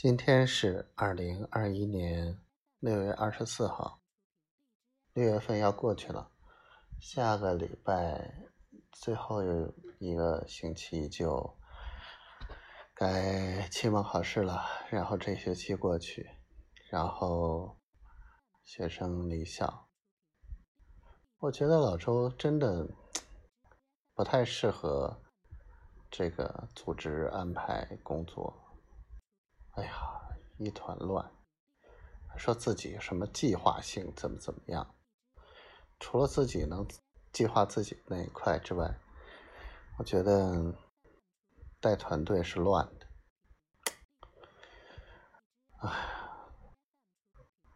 今天是二零二一年六月二十四号，六月份要过去了，下个礼拜最后一个星期就该期末考试了，然后这学期过去，然后学生离校。我觉得老周真的不太适合这个组织安排工作。哎呀，一团乱，说自己什么计划性怎么怎么样，除了自己能计划自己那一块之外，我觉得带团队是乱的。哎，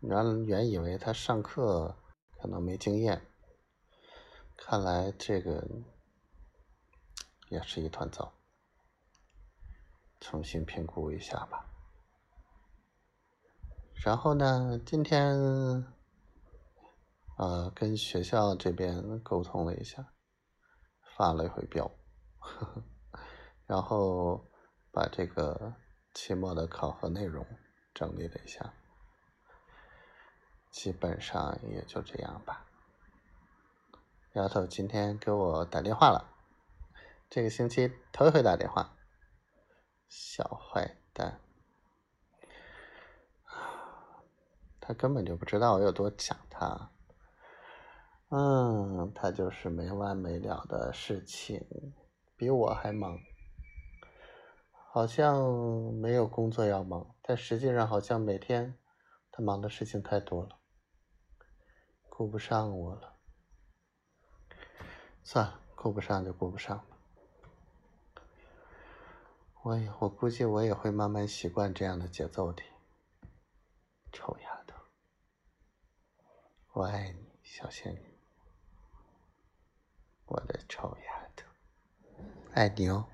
原原以为他上课可能没经验，看来这个也是一团糟，重新评估一下吧。然后呢，今天，呃，跟学校这边沟通了一下，发了一回飙，然后把这个期末的考核内容整理了一下，基本上也就这样吧。丫头今天给我打电话了，这个星期头一回打电话，小坏蛋。他根本就不知道我有多想他，嗯，他就是没完没了的事情，比我还忙，好像没有工作要忙，但实际上好像每天他忙的事情太多了，顾不上我了。算了，顾不上就顾不上吧，我也我估计我也会慢慢习惯这样的节奏的，臭丫头。我爱你，小仙女，我的臭丫头，爱你哦。